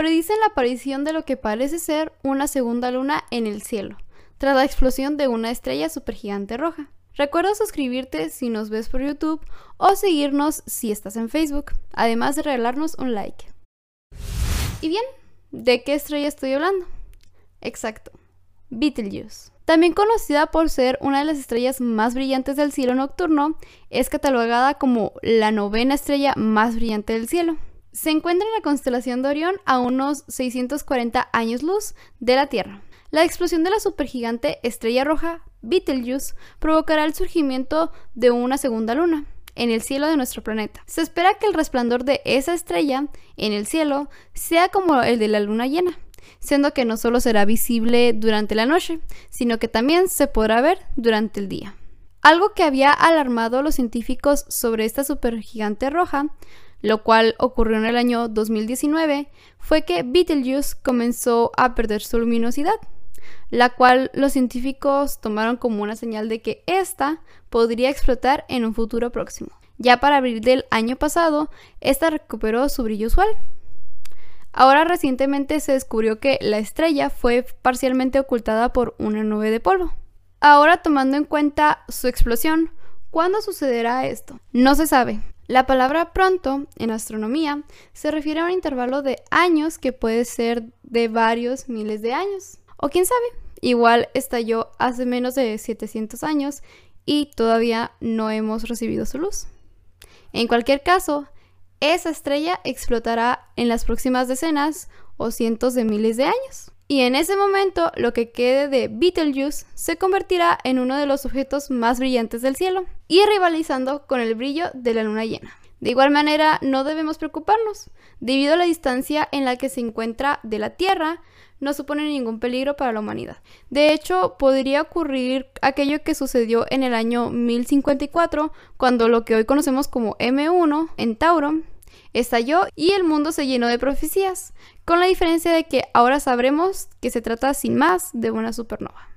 predicen la aparición de lo que parece ser una segunda luna en el cielo, tras la explosión de una estrella supergigante roja. Recuerda suscribirte si nos ves por YouTube o seguirnos si estás en Facebook, además de regalarnos un like. Y bien, ¿de qué estrella estoy hablando? Exacto, Betelgeuse. También conocida por ser una de las estrellas más brillantes del cielo nocturno, es catalogada como la novena estrella más brillante del cielo. Se encuentra en la constelación de Orión a unos 640 años luz de la Tierra. La explosión de la supergigante estrella roja Betelgeuse provocará el surgimiento de una segunda luna en el cielo de nuestro planeta. Se espera que el resplandor de esa estrella en el cielo sea como el de la luna llena, siendo que no solo será visible durante la noche, sino que también se podrá ver durante el día. Algo que había alarmado a los científicos sobre esta supergigante roja, lo cual ocurrió en el año 2019, fue que Betelgeuse comenzó a perder su luminosidad la cual los científicos tomaron como una señal de que ésta podría explotar en un futuro próximo. Ya para abril del año pasado, esta recuperó su brillo usual. Ahora recientemente se descubrió que la estrella fue parcialmente ocultada por una nube de polvo. Ahora tomando en cuenta su explosión, ¿cuándo sucederá esto? No se sabe. La palabra pronto en astronomía se refiere a un intervalo de años que puede ser de varios miles de años. O quién sabe, igual estalló hace menos de 700 años y todavía no hemos recibido su luz. En cualquier caso, esa estrella explotará en las próximas decenas o cientos de miles de años. Y en ese momento, lo que quede de Betelgeuse se convertirá en uno de los objetos más brillantes del cielo y rivalizando con el brillo de la luna llena. De igual manera, no debemos preocuparnos. Debido a la distancia en la que se encuentra de la Tierra, no supone ningún peligro para la humanidad. De hecho, podría ocurrir aquello que sucedió en el año 1054, cuando lo que hoy conocemos como M1 en Tauro estalló y el mundo se llenó de profecías, con la diferencia de que ahora sabremos que se trata sin más de una supernova.